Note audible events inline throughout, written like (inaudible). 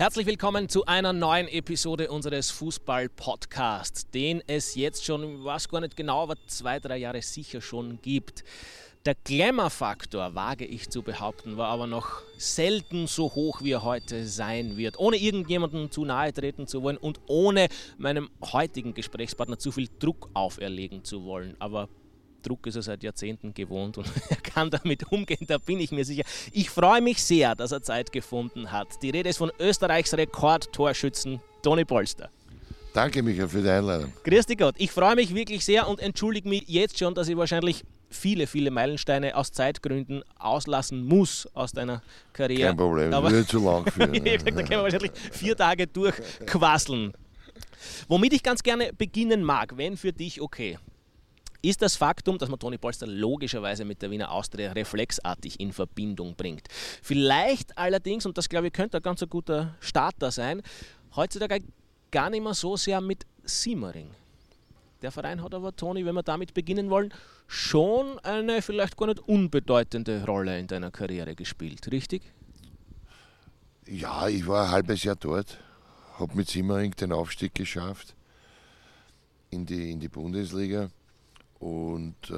Herzlich willkommen zu einer neuen Episode unseres Fußball-Podcasts, den es jetzt schon, ich weiß gar nicht genau, aber zwei, drei Jahre sicher schon gibt. Der Glamour-Faktor, wage ich zu behaupten, war aber noch selten so hoch, wie er heute sein wird. Ohne irgendjemandem zu nahe treten zu wollen und ohne meinem heutigen Gesprächspartner zu viel Druck auferlegen zu wollen. Aber Druck ist er seit Jahrzehnten gewohnt und (laughs) er kann damit umgehen, da bin ich mir sicher. Ich freue mich sehr, dass er Zeit gefunden hat. Die Rede ist von Österreichs Rekordtorschützen Toni Polster. Danke, Michael, für die Einladung. Grüß dich Gott. Ich freue mich wirklich sehr und entschuldige mich jetzt schon, dass ich wahrscheinlich viele, viele Meilensteine aus Zeitgründen auslassen muss aus deiner Karriere. Kein Problem, Aber würde zu lang (laughs) führen. ich hab gesagt, da können wir wahrscheinlich vier Tage durchquasseln. Womit ich ganz gerne beginnen mag, wenn für dich okay ist das Faktum, dass man Toni Polster logischerweise mit der Wiener Austria reflexartig in Verbindung bringt. Vielleicht allerdings, und das glaube ich könnte ein ganz guter Starter sein, heutzutage gar nicht mehr so sehr mit Simmering. Der Verein hat aber, Toni, wenn wir damit beginnen wollen, schon eine vielleicht gar nicht unbedeutende Rolle in deiner Karriere gespielt, richtig? Ja, ich war ein halbes Jahr dort, habe mit Simmering den Aufstieg geschafft in die, in die Bundesliga und äh,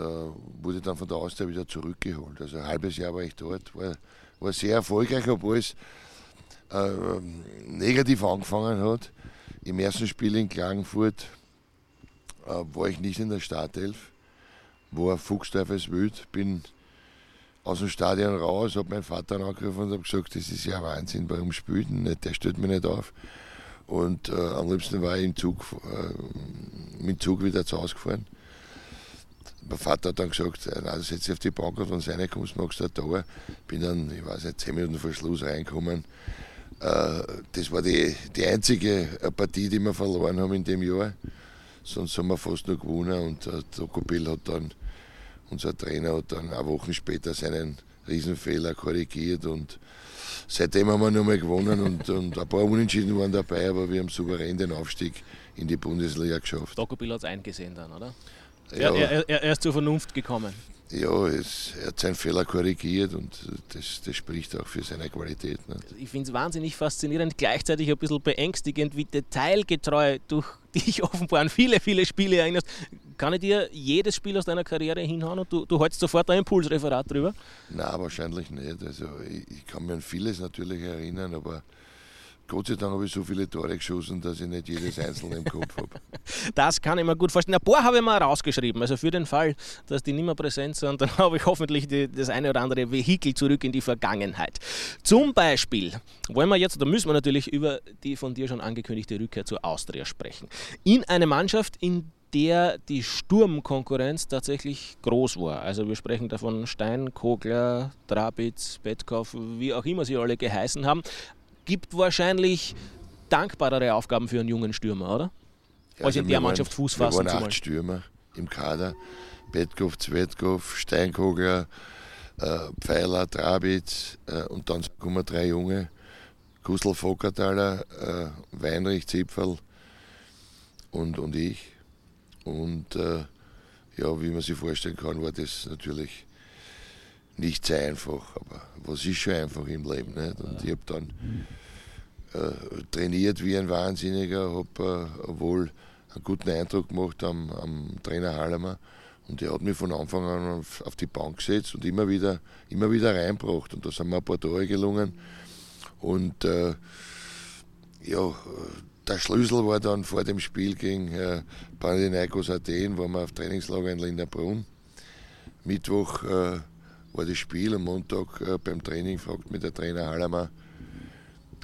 wurde dann von der Austria wieder zurückgeholt. Also ein halbes Jahr war ich dort, war, war sehr erfolgreich, obwohl es äh, negativ angefangen hat. Im ersten Spiel in Klagenfurt äh, war ich nicht in der Startelf, war Fuchsteufels wild, bin aus dem Stadion raus, habe meinen Vater angerufen und habe gesagt, das ist ja Wahnsinn, warum spielt nicht, der stellt mich nicht auf. Und äh, am liebsten war ich im Zug, äh, mit dem Zug wieder zu Hause gefahren mein Vater hat dann gesagt, na, setz dich auf die Bank und wenn du reinkommst, machst du ein Tor. Bin dann, ich weiß nicht, zehn Minuten vor Schluss reingekommen. Äh, das war die, die einzige Partie, die wir verloren haben in dem Jahr. Sonst haben wir fast nur gewonnen und der Dokopil hat dann, unser Trainer hat dann eine Woche später seinen Riesenfehler korrigiert und seitdem haben wir nur mal gewonnen und, (laughs) und ein paar Unentschieden waren dabei, aber wir haben souverän den Aufstieg in die Bundesliga geschafft. Dokopil hat es eingesehen dann, oder? Ja. Er, er, er, ist zur Vernunft gekommen. Ja, es, er hat seinen Fehler korrigiert und das, das spricht auch für seine Qualität. Ne? Ich finde es wahnsinnig faszinierend, gleichzeitig ein bisschen beängstigend, wie detailgetreu du (laughs) dich offenbar an viele, viele Spiele erinnerst. Kann ich dir jedes Spiel aus deiner Karriere hinhauen und du, du hältst sofort ein Impulsreferat drüber? Nein, wahrscheinlich nicht. Also ich, ich kann mich an vieles natürlich erinnern, aber Gott sei Dank habe ich so viele Tore geschossen, dass ich nicht jedes einzelne im Kopf habe. (laughs) Das kann ich mir gut vorstellen. Ein paar habe ich mal rausgeschrieben. Also für den Fall, dass die nicht mehr präsent sind, (laughs) dann habe ich hoffentlich die, das eine oder andere Vehikel zurück in die Vergangenheit. Zum Beispiel wollen wir jetzt, da müssen wir natürlich über die von dir schon angekündigte Rückkehr zur Austria sprechen. In eine Mannschaft, in der die Sturmkonkurrenz tatsächlich groß war. Also wir sprechen davon Stein, Kogler, Drabitz, Betkoff, wie auch immer sie alle geheißen haben gibt wahrscheinlich dankbarere Aufgaben für einen jungen Stürmer, oder? Ja, Als in der Mannschaft Fuß fassen Wir waren acht Stürmer im Kader. Betkov, Zwetkov, Steinkogler, äh, Pfeiler, Trabitz äh, und dann kommen drei Junge. Kustel Fockertaler, äh, Weinrich, Zipferl und, und ich. Und ja, wie man sich vorstellen kann, war das natürlich nicht sehr einfach, aber was ist schon einfach im Leben. Nicht? Und ich habe dann äh, trainiert wie ein Wahnsinniger, habe äh, wohl einen guten Eindruck gemacht am, am Trainer Hallemer und der hat mich von Anfang an auf, auf, die Bank gesetzt und immer wieder, immer wieder reinbracht und da sind mir ein paar Tore gelungen und äh, ja, der Schlüssel war dann vor dem Spiel gegen äh, Panathinaikos Athen, waren wir auf Trainingslager in Linderbrunn. Mittwoch äh, war das Spiel am Montag äh, beim Training, fragt mich der Trainer Hallermer,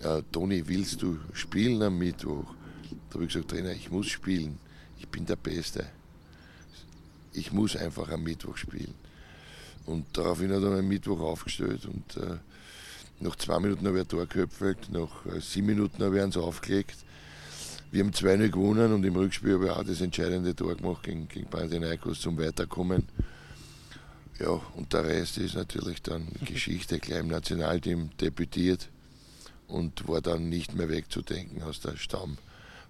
äh, Toni, willst du spielen am Mittwoch? Da habe ich gesagt, Trainer, ich muss spielen. Ich bin der Beste. Ich muss einfach am Mittwoch spielen. Und daraufhin hat er am Mittwoch aufgestellt und äh, nach zwei Minuten habe ich ein Tor geköpfelt, nach äh, sieben Minuten habe ich eins aufgelegt. Wir haben 2-0 gewonnen und im Rückspiel habe ich auch das entscheidende Tor gemacht gegen, gegen Panathinaikos zum Weiterkommen. Ja, und der Rest ist natürlich dann Geschichte, gleich im Nationalteam debütiert und war dann nicht mehr wegzudenken aus der Stamm,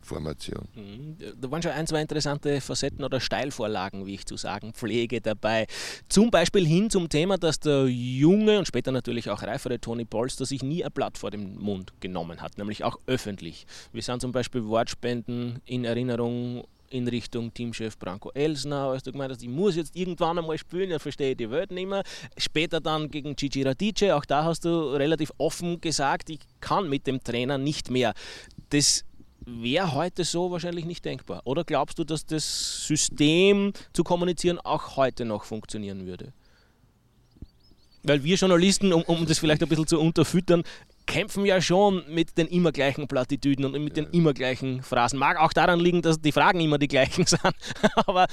Formation. Mhm. Da waren schon ein, zwei interessante Facetten oder Steilvorlagen, wie ich zu sagen pflege, dabei. Zum Beispiel hin zum Thema, dass der junge und später natürlich auch reifere Tony Polster sich nie ein Blatt vor den Mund genommen hat, nämlich auch öffentlich. Wir sind zum Beispiel Wortspenden in Erinnerung in Richtung Teamchef Branko Elsner, als du gemeint hast, ich muss jetzt irgendwann einmal spielen, verstehe ich die Welt nicht mehr. Später dann gegen Gigi Radice, auch da hast du relativ offen gesagt, ich kann mit dem Trainer nicht mehr. Das wäre heute so wahrscheinlich nicht denkbar. Oder glaubst du, dass das System zu kommunizieren auch heute noch funktionieren würde? Weil wir Journalisten, um, um das vielleicht ein bisschen zu unterfüttern, kämpfen ja schon mit den immer gleichen Plattitüden und mit den immer gleichen Phrasen. Mag auch daran liegen, dass die Fragen immer die gleichen (laughs) sind. Aber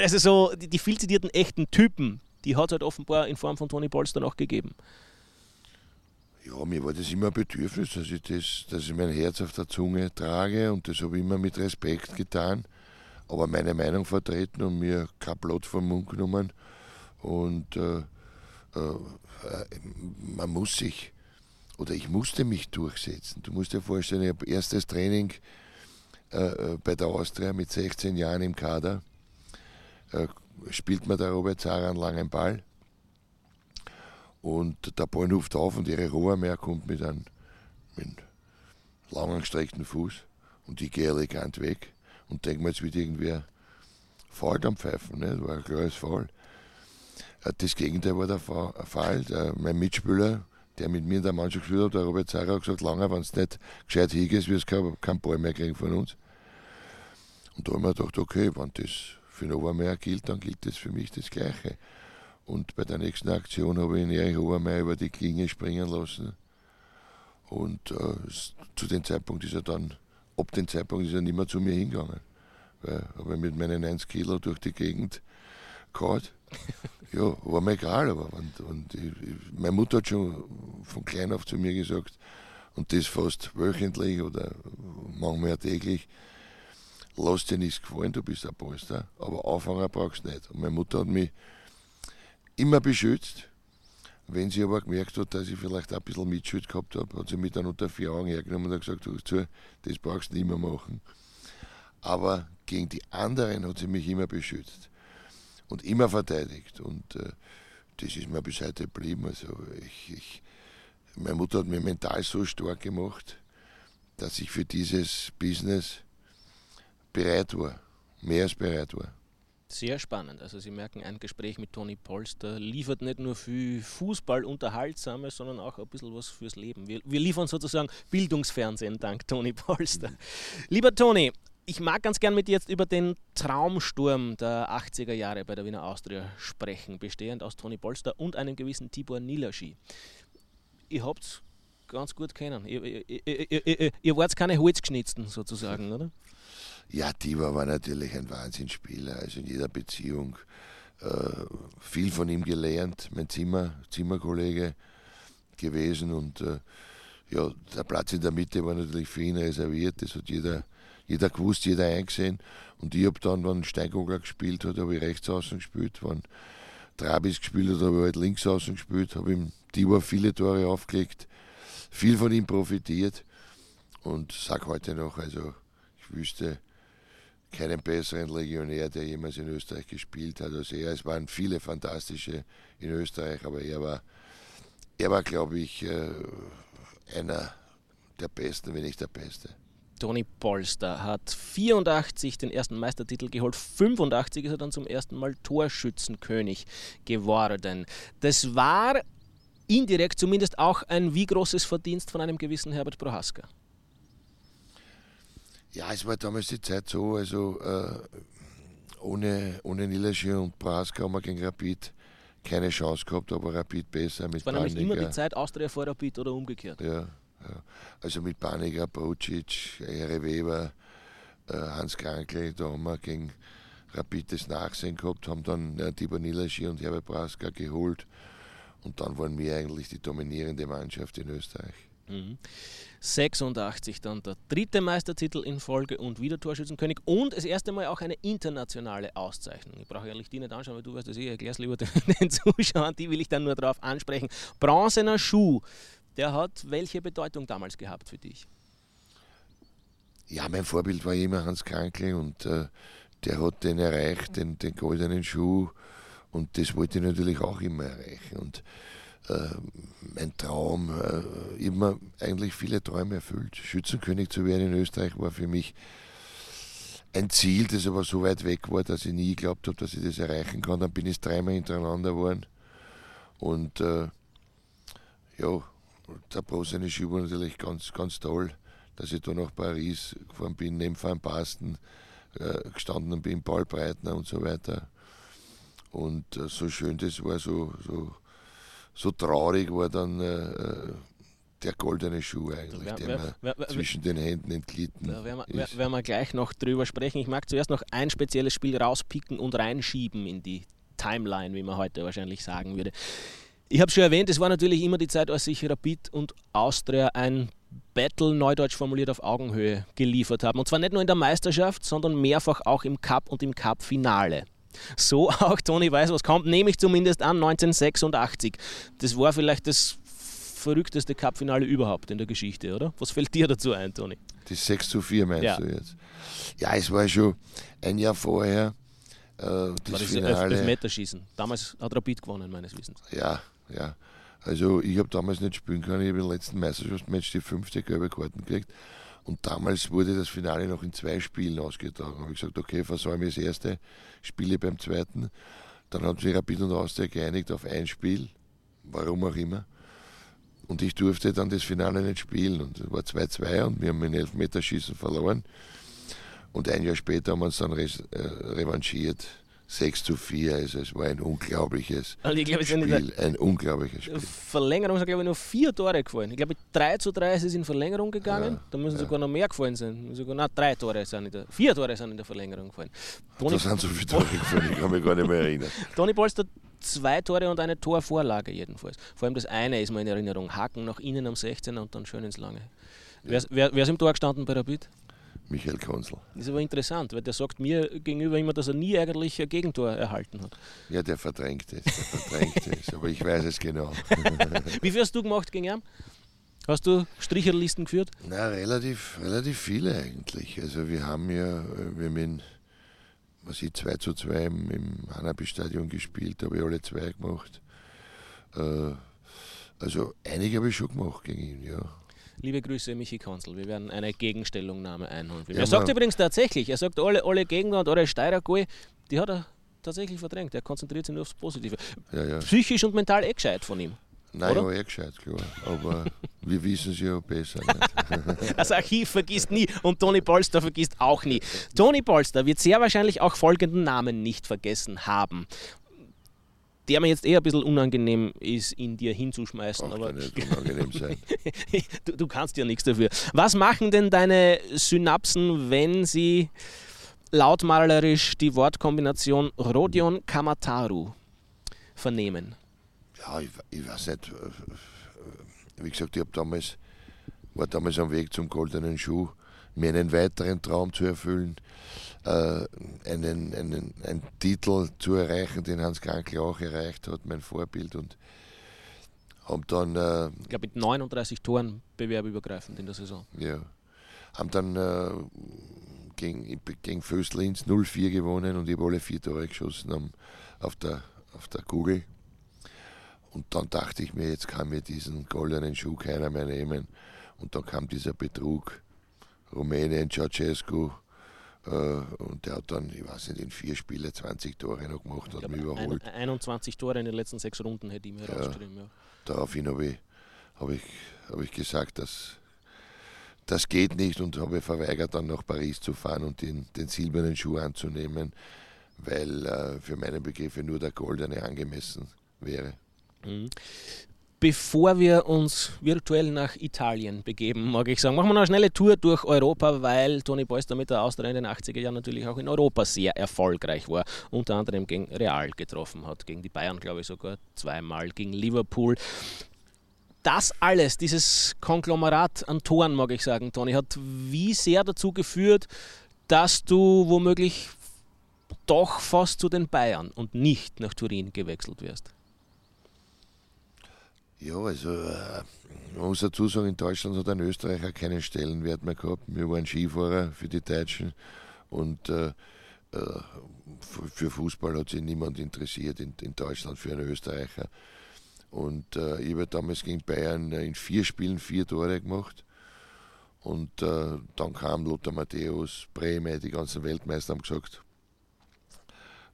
also so die, die viel zitierten echten Typen, die hat es halt offenbar in Form von Tony Polster noch gegeben. Ja, mir war das immer ein Bedürfnis, dass ich, das, dass ich mein Herz auf der Zunge trage und das habe ich immer mit Respekt getan, aber meine Meinung vertreten und mir kein Blatt vom Mund genommen. Und äh, äh, man muss sich, oder ich musste mich durchsetzen. Du musst dir vorstellen, ich habe erstes Training äh, äh bei der Austria mit 16 Jahren im Kader. Äh, spielt mir der Robert Zara einen langen Ball und der Ball ruft auf und ihre Rohrmeer kommt mit einem, mit einem langen gestreckten Fuß und ich gehe elegant weg und denke mir, jetzt wird irgendwer Fall am Pfeifen. Ne? Das war ein klares Fall. Äh, das Gegenteil war der Fall. Mein Mitspieler, der mit mir in der Mannschaft gespielt hat, der Robert Zara, hat gesagt, lange, wenn es nicht gescheit hingehst, wirst du keinen Ball mehr kriegen von uns. Und da haben wir gedacht, okay, wenn das für den Obermeier gilt, dann gilt das für mich das Gleiche. Und bei der nächsten Aktion habe ich ihn Erich Obermeier über die Klinge springen lassen. Und äh, zu dem Zeitpunkt ist er dann, ab dem Zeitpunkt ist er nicht mehr zu mir hingegangen. Weil habe mit meinen 1 Kilo durch die Gegend gehauen. Ja, war mir egal, aber und, und ich, meine Mutter hat schon von klein auf zu mir gesagt, und das fast wöchentlich oder manchmal täglich, lass dir nichts gefallen, du bist ein Polster, aber Anfänger brauchst du nicht. Und meine Mutter hat mich immer beschützt. Wenn sie aber gemerkt hat, dass ich vielleicht ein bisschen Mitschuld gehabt habe, hat sie mich dann unter vier Augen hergenommen und gesagt, du, das brauchst du nicht mehr machen. Aber gegen die anderen hat sie mich immer beschützt und immer verteidigt. Und äh, das ist mir bis heute geblieben. Also ich, ich, meine Mutter hat mich mental so stark gemacht, dass ich für dieses Business bereit war, mehr als bereit war. Sehr spannend. Also Sie merken, ein Gespräch mit Toni Polster liefert nicht nur für Fußball Unterhaltsames, sondern auch ein bisschen was fürs Leben. Wir, wir liefern sozusagen Bildungsfernsehen dank Toni Polster. Lieber Toni, ich mag ganz gern mit dir jetzt über den Traumsturm der 80er Jahre bei der Wiener Austria sprechen, bestehend aus Toni Polster und einem gewissen Tibor Nilaschi. Ihr habt ganz gut kennen. Ihr, ihr, ihr, ihr wart keine Holzgeschnitzten sozusagen, oder? Ja, Tibor war natürlich ein Wahnsinnsspieler, also in jeder Beziehung. Äh, viel von ihm gelernt, mein Zimmer, Zimmerkollege gewesen und äh, ja, der Platz in der Mitte war natürlich für ihn reserviert, das hat jeder, jeder gewusst, jeder eingesehen. Und ich habe dann, wenn Steinkogler gespielt hat, habe ich rechts außen gespielt, wenn Trabis gespielt hat, habe ich halt links außen gespielt, habe ihm Tibor viele Tore aufgelegt, viel von ihm profitiert und sage heute noch, also ich wüsste, keinen besseren Legionär, der jemals in Österreich gespielt hat als er. Es waren viele fantastische in Österreich, aber er war, er war glaube ich, äh, einer der Besten, wenn nicht der Beste. Toni Polster hat 84 den ersten Meistertitel geholt, 85 ist er dann zum ersten Mal Torschützenkönig geworden. Das war indirekt zumindest auch ein wie großes Verdienst von einem gewissen Herbert Prohaska. Ja, es war damals die Zeit so, also äh, ohne, ohne Nilaschi und Praska haben wir gegen Rapid keine Chance gehabt, aber Rapid besser. Mit es war nämlich immer die Zeit Austria vor Rapid oder umgekehrt. Ja. Also mit Paniger, Brocic, Ere Weber, äh, Hans Krankl, da haben wir gegen Rapid das Nachsehen gehabt, haben dann äh, Tibor Nilaschi und Herbert Praska geholt und dann waren wir eigentlich die dominierende Mannschaft in Österreich. Mhm. 86 dann der dritte Meistertitel in Folge und wieder Torschützenkönig und das erste Mal auch eine internationale Auszeichnung. Ich brauche eigentlich die nicht anschauen, weil du weißt das eh, erklär's lieber (laughs) den Zuschauern, die will ich dann nur darauf ansprechen. Bronzener Schuh, der hat welche Bedeutung damals gehabt für dich? ja, mein Vorbild war immer Hans Krankl und äh, der hat den erreicht, den, den goldenen Schuh. Und das wollte ich natürlich auch immer erreichen. Und äh, mein Traum, äh, immer eigentlich viele Träume erfüllt. Schützenkönig zu werden in Österreich war für mich ein Ziel, das aber so weit weg war, dass ich nie geglaubt habe, dass ich das erreichen kann. Dann bin ich dreimal hintereinander geworden. Und äh, ja, der bronzene Schuh war natürlich ganz, ganz toll, dass ich da nach Paris gefahren bin, neben Van Basten äh, gestanden bin, Paul Breitner und so weiter. Und äh, so schön das war, so, so, so traurig war dann äh, äh der goldene Schuh eigentlich, wer, der wer, mir zwischen den Händen entglitten Da werden wir, werden wir gleich noch drüber sprechen. Ich mag zuerst noch ein spezielles Spiel rauspicken und reinschieben in die Timeline, wie man heute wahrscheinlich sagen würde. Ich habe schon erwähnt, es war natürlich immer die Zeit, als sich Rapid und Austria ein Battle, neudeutsch formuliert, auf Augenhöhe geliefert haben. Und zwar nicht nur in der Meisterschaft, sondern mehrfach auch im Cup und im Cup-Finale. So (laughs) auch Toni weiß, was kommt, nehme ich zumindest an 1986. Das war vielleicht das verrückteste Cup-Finale überhaupt in der Geschichte, oder? Was fällt dir dazu ein, Toni? Das 6 zu 4 meinst ja. du jetzt? Ja, es war schon ein Jahr vorher. Äh, das war das Finale. Elfmeterschießen. Damals hat Rapid gewonnen, meines Wissens. Ja, ja. Also ich habe damals nicht spielen können, ich habe im letzten Meisterschaftsmatch die fünfte gelbe Karten gekriegt. Und damals wurde das Finale noch in zwei Spielen ausgetragen. Da habe ich gesagt, okay, versäume das erste, spiele beim zweiten. Dann haben sich Rapid und Austria geeinigt auf ein Spiel, warum auch immer. Und ich durfte dann das Finale nicht spielen. Und es war 2-2 und wir haben in Elfmeterschießen verloren. Und ein Jahr später haben wir uns dann re äh, revanchiert 6 zu 4. Also es war ein unglaubliches also glaub, Spiel. ein unglaubliches Spiel. Verlängerung sind, glaube ich, nur vier Tore gefallen. Ich glaube, 3 zu 3 ist es in Verlängerung gegangen. Ja, da müssen ja. sogar noch mehr gefallen sein. Sogar, nein, drei Tore sind in der, vier Tore sind in der Verlängerung gefallen. Toni, da sind so viele Tore (laughs) gefallen, ich kann mich gar nicht mehr erinnern. Toni Polster zwei Tore und eine Torvorlage jedenfalls. Vor allem das eine ist mir in Erinnerung. Haken nach innen am 16er und dann schön ins Lange. Ja. Wer, wer, wer ist im Tor gestanden bei Rapid? Michael Konzel. Das ist aber interessant, weil der sagt mir gegenüber immer, dass er nie eigentlich ein Gegentor erhalten hat. Ja, der verdrängt es, der verdrängt es, aber ich weiß es genau. (laughs) Wie viel hast du gemacht gegen ihn? Hast du Stricherlisten geführt? Na, relativ, relativ viele eigentlich. Also wir haben ja, wir haben in, was ich, 2 zu 2 im, im Hanabi-Stadion gespielt, habe ich alle zwei gemacht. Äh, also einige habe ich schon gemacht gegen ihn, ja. Liebe Grüße, Michi Konzel. Wir werden eine Gegenstellungnahme einholen. Ja, er sagt übrigens tatsächlich, er sagt, alle, alle Gegner und alle Steirergoal, die hat er tatsächlich verdrängt. Er konzentriert sich nur aufs Positive. Ja, ja. Psychisch und mental eh gescheit von ihm. Nein, oder? ja, eh gescheit, klar. Aber (laughs) wir wissen es ja besser. (laughs) das Archiv vergisst nie und Toni Polster vergisst auch nie. Toni Polster wird sehr wahrscheinlich auch folgenden Namen nicht vergessen haben der mir jetzt eher ein bisschen unangenehm ist, in dir hinzuschmeißen. Aber nicht unangenehm sein. (laughs) du, du kannst ja nichts dafür. Was machen denn deine Synapsen, wenn sie lautmalerisch die Wortkombination Rodion Kamataru vernehmen? Ja, ich, ich weiß nicht. Äh, wie gesagt, ich damals, war damals am Weg zum goldenen Schuh, mir einen weiteren Traum zu erfüllen äh, einen, einen, einen Titel zu erreichen, den Hans Krankl auch erreicht hat, mein Vorbild. Und haben dann. Äh, ich glaube, mit 39 Toren bewerbübergreifend in der Saison. Ja. Haben dann äh, gegen, gegen Föstlins 0-4 gewonnen und ich habe alle vier Tore geschossen am, auf, der, auf der Kugel. Und dann dachte ich mir, jetzt kann mir diesen goldenen Schuh keiner mehr nehmen. Und dann kam dieser Betrug. Rumänien, Ceausescu, und der hat dann, ich weiß nicht, in vier Spielen 20 Tore noch gemacht, hat mich überholt. 21 Tore in den letzten sechs Runden hätte ich mir ja. Ja. Daraufhin habe ich, hab ich, hab ich gesagt, dass das geht nicht und habe verweigert, dann nach Paris zu fahren und den, den silbernen Schuh anzunehmen, weil äh, für meine Begriffe nur der goldene angemessen wäre. Mhm. Bevor wir uns virtuell nach Italien begeben, mag ich sagen, machen wir noch eine schnelle Tour durch Europa, weil Toni Beuster mit der Austria in den 80er Jahren natürlich auch in Europa sehr erfolgreich war. Unter anderem gegen Real getroffen hat, gegen die Bayern, glaube ich, sogar zweimal, gegen Liverpool. Das alles, dieses Konglomerat an Toren, mag ich sagen, Toni, hat wie sehr dazu geführt, dass du womöglich doch fast zu den Bayern und nicht nach Turin gewechselt wirst? Ja, also äh, man muss dazu sagen, in Deutschland hat ein Österreicher keinen Stellenwert mehr gehabt. Wir waren Skifahrer für die Deutschen und äh, äh für Fußball hat sich niemand interessiert in, in Deutschland für einen Österreicher. Und äh, ich habe damals gegen Bayern in vier Spielen vier Tore gemacht. Und äh, dann kam Lothar Matthäus, Breme, die ganzen Weltmeister haben gesagt,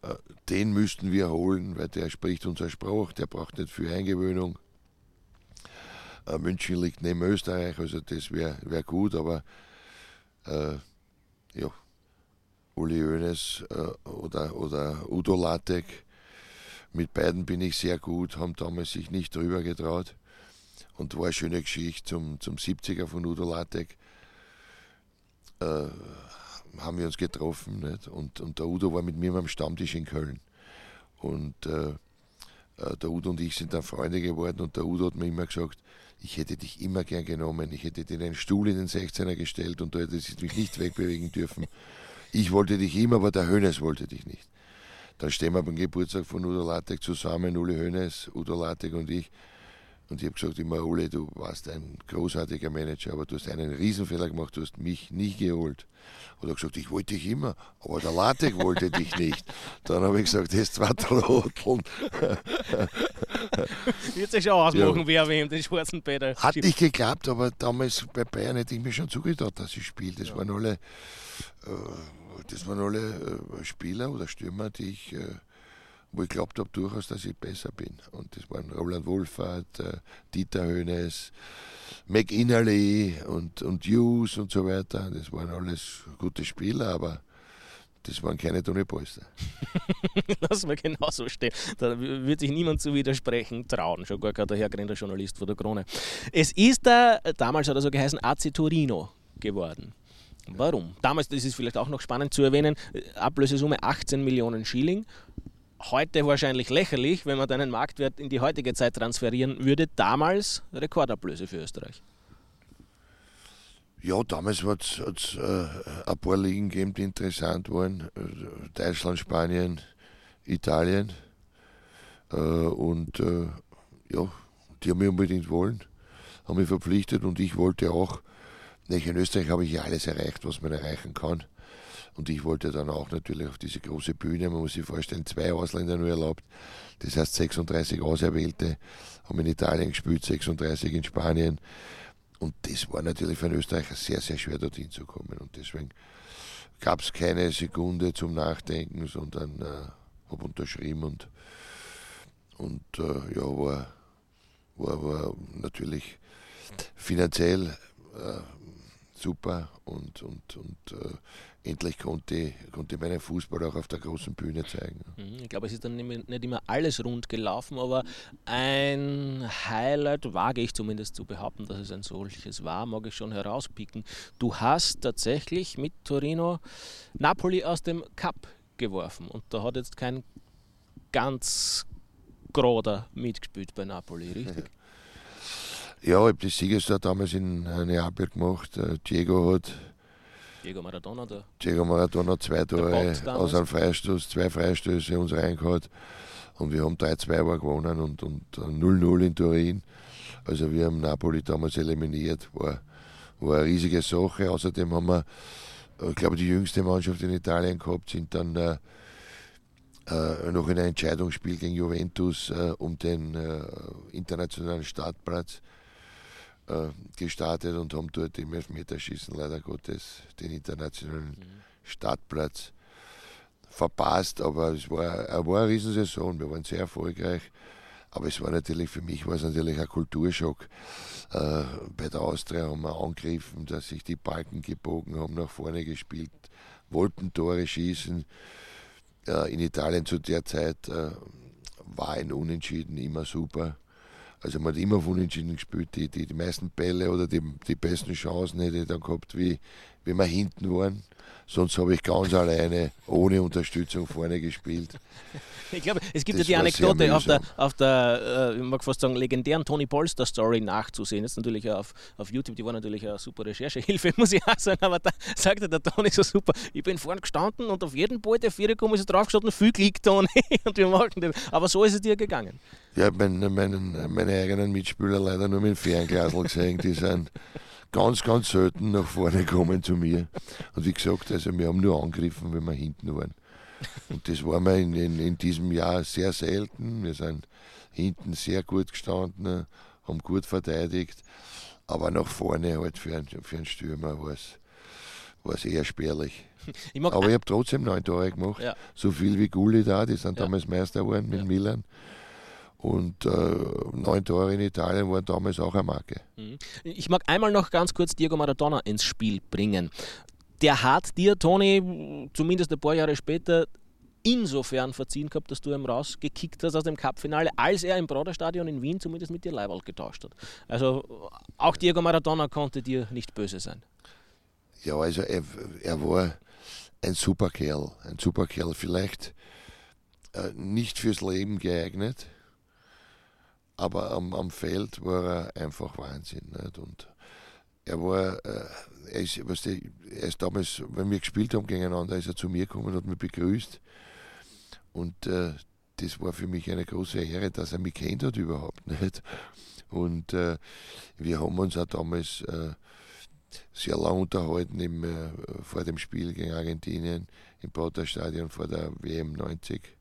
äh, den müssten wir holen, weil der spricht unser Spruch, der braucht nicht viel Eingewöhnung. Äh, München liegt neben Österreich, also das wäre wär gut, aber äh, ja, Uli Hoeneß äh, oder, oder Udo Lattek, mit beiden bin ich sehr gut, haben damals sich nicht drüber getraut und war eine schöne Geschichte zum, zum 70er von Udo Lattek. Äh, haben wir uns getroffen nicht? Und, und der Udo war mit mir am Stammtisch in Köln. Und äh, äh, der Udo und ich sind dann Freunde geworden und der Udo hat mir immer gesagt, ich hätte dich immer gern genommen, ich hätte dir einen Stuhl in den 16er gestellt und du hättest mich nicht (laughs) wegbewegen dürfen. Ich wollte dich immer, aber der Hönes wollte dich nicht. Dann stehen wir beim Geburtstag von Udo Lattek zusammen, Uli Hönes, Udo Lattek und ich. Und ich habe gesagt immer, Uli, du warst ein großartiger Manager, aber du hast einen Riesenfehler gemacht, du hast mich nie geholt. Und er hat gesagt, ich wollte dich immer, aber der Lattek wollte dich nicht. Dann habe ich gesagt, das war der Roteln. (laughs) Wird sich schon ausmachen, ja. wer wem den schwarzen Peter. Hat nicht geklappt, aber damals bei Bayern hätte ich mir schon zugetraut, dass ich spiele. Das ja. waren alle, äh, das waren alle äh, Spieler oder Stürmer, die ich äh, wo ich glaubt habe durchaus, dass ich besser bin. Und das waren Roland Wohlfahrt, äh, Dieter Hönes, McInnerly und, und Hughes und so weiter. Das waren alles gute Spieler, aber das waren keine Toni Polster. (laughs) Lass mal genauso stehen. Da wird sich niemand zu widersprechen trauen. Schon gar kein dahergrennder Journalist vor der Krone. Es ist da, damals hat er so geheißen, AC Torino geworden. Warum? Damals, das ist vielleicht auch noch spannend zu erwähnen, Ablösesumme 18 Millionen Schilling heute wahrscheinlich lächerlich, wenn man deinen Marktwert in die heutige Zeit transferieren würde. Damals Rekordablöse für Österreich. Ja, damals hat es äh, ein paar Ligen gegeben, die interessant waren. Äh, Deutschland, Spanien, Italien. Äh, und äh, ja, die haben mich unbedingt wollen, haben mich verpflichtet und ich wollte auch. In Österreich habe ich ja alles erreicht, was man erreichen kann. Und ich wollte dann auch natürlich auf diese große Bühne, man muss sich vorstellen, zwei Ausländer nur erlaubt. Das heißt 36 Auserwählte haben in Italien gespielt, 36 in Spanien. Und das war natürlich für einen Österreicher sehr, sehr schwer, dorthin zu kommen. Und deswegen gab es keine Sekunde zum Nachdenken, sondern äh, habe unterschrieben und, und äh, ja, war, war, war natürlich finanziell äh, super und, und, und äh, endlich konnte, konnte meinen Fußball auch auf der großen Bühne zeigen. Mhm, ich glaube, es ist dann nicht immer alles rund gelaufen, aber ein Highlight wage ich zumindest zu behaupten, dass es ein solches war, mag ich schon herauspicken. Du hast tatsächlich mit Torino Napoli aus dem Cup geworfen und da hat jetzt kein ganz Groder mitgespielt bei Napoli, richtig? (laughs) Ja, ich habe die Siegestor damals in Neapel gemacht. Äh, Diego hat Diego Maradona da. Diego Maradona zwei Tore aus einem Freistoß, zwei Freistöße uns reingehauen. Und wir haben 3-2 gewonnen und 0-0 in Turin. Also wir haben Napoli damals eliminiert. War, war eine riesige Sache. Außerdem haben wir, ich glaube, die jüngste Mannschaft in Italien gehabt, sind dann äh, äh, noch in ein Entscheidungsspiel gegen Juventus äh, um den äh, internationalen Startplatz äh, gestartet und haben dort im Elfmeterschießen leider Gottes den internationalen mhm. Startplatz verpasst. Aber es war, es war eine Riesensaison, wir waren sehr erfolgreich. Aber es war natürlich, für mich war es natürlich ein Kulturschock. Äh, bei der Austria haben wir angegriffen, dass sich die Balken gebogen haben, nach vorne gespielt, wollten Tore schießen. Äh, in Italien zu der Zeit äh, war ein Unentschieden immer super. Also man hat immer auf Unentschieden gespielt. Die, die, die meisten Bälle oder die, die besten Chancen hätte ich dann gehabt, wie, wie wir hinten waren. Sonst habe ich ganz alleine, ohne Unterstützung vorne gespielt. (laughs) Ich glaube, es gibt das ja die Anekdote auf der, auf der äh, ich mag fast sagen, legendären Tony Polster Story nachzusehen. Jetzt natürlich auf, auf YouTube, die war natürlich eine super Recherchehilfe, (laughs) muss ich auch sagen, aber da sagte der Tony so super, ich bin vorne gestanden und auf jeden Ball, der Vier gekommen ist, draufgestanden, viel Glück, Tony, (laughs) und wir machen den. Aber so ist es dir gegangen. Ja, meine, meine, meine eigenen Mitspieler leider nur mit dem Fernglasl gesehen, die sind ganz, ganz selten nach vorne kommen zu mir. Und wie gesagt, also wir haben nur angegriffen, wenn wir hinten waren. Und das war mir in, in, in diesem Jahr sehr selten. Wir sind hinten sehr gut gestanden, haben gut verteidigt. Aber nach vorne halt für, einen, für einen Stürmer war es eher spärlich. (laughs) Ich aber ich habe trotzdem neun Tore gemacht. Ja. So viel wie Gulli da, die sind ja. damals Meister geworden mit ja. Milan. Und äh, neun Tore in Italien waren damals auch eine Marke. Mhm. Ich mag einmal noch ganz kurz Diego Maradona ins Spiel bringen. Der hat dir, Toni, zumindest ein paar Jahre später, insofern verziehen gehabt, dass du ihm rausgekickt hast aus dem Cup-Finale, als er im Broderstadion in Wien zumindest mit dir Leibwald getauscht hat. Also auch Diego Maradona konnte dir nicht böse sein. Ja, also er, er war ein super Kerl, ein super Kerl. Vielleicht äh, nicht fürs Leben geeignet, aber am, am Feld war er einfach Wahnsinn. Nicht? Und er war, äh, er, ist, weißt du, er ist damals, wenn wir gespielt haben gegeneinander, ist er zu mir gekommen und hat mich begrüßt. Und äh, das war für mich eine große Ehre, dass er mich kennt hat überhaupt (laughs) nicht. Und äh, wir haben uns auch damals äh, sehr lang unterhalten im, äh, vor dem Spiel gegen Argentinien im Praterstadion vor der WM 90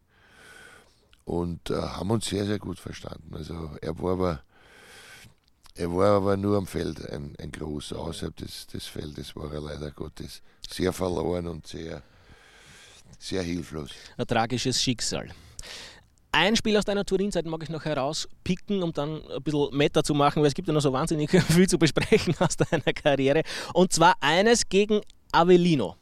und äh, haben uns sehr, sehr gut verstanden. Also er war aber, er war aber nur am Feld ein, ein großer, außerhalb des, des Feldes war er leider Gottes sehr verloren und sehr, sehr hilflos. Ein tragisches Schicksal. Ein Spiel aus deiner Turin-Zeit mag ich noch herauspicken, um dann ein bisschen Meta zu machen, weil es gibt ja noch so wahnsinnig (laughs) viel zu besprechen aus deiner Karriere. Und zwar eines gegen Avellino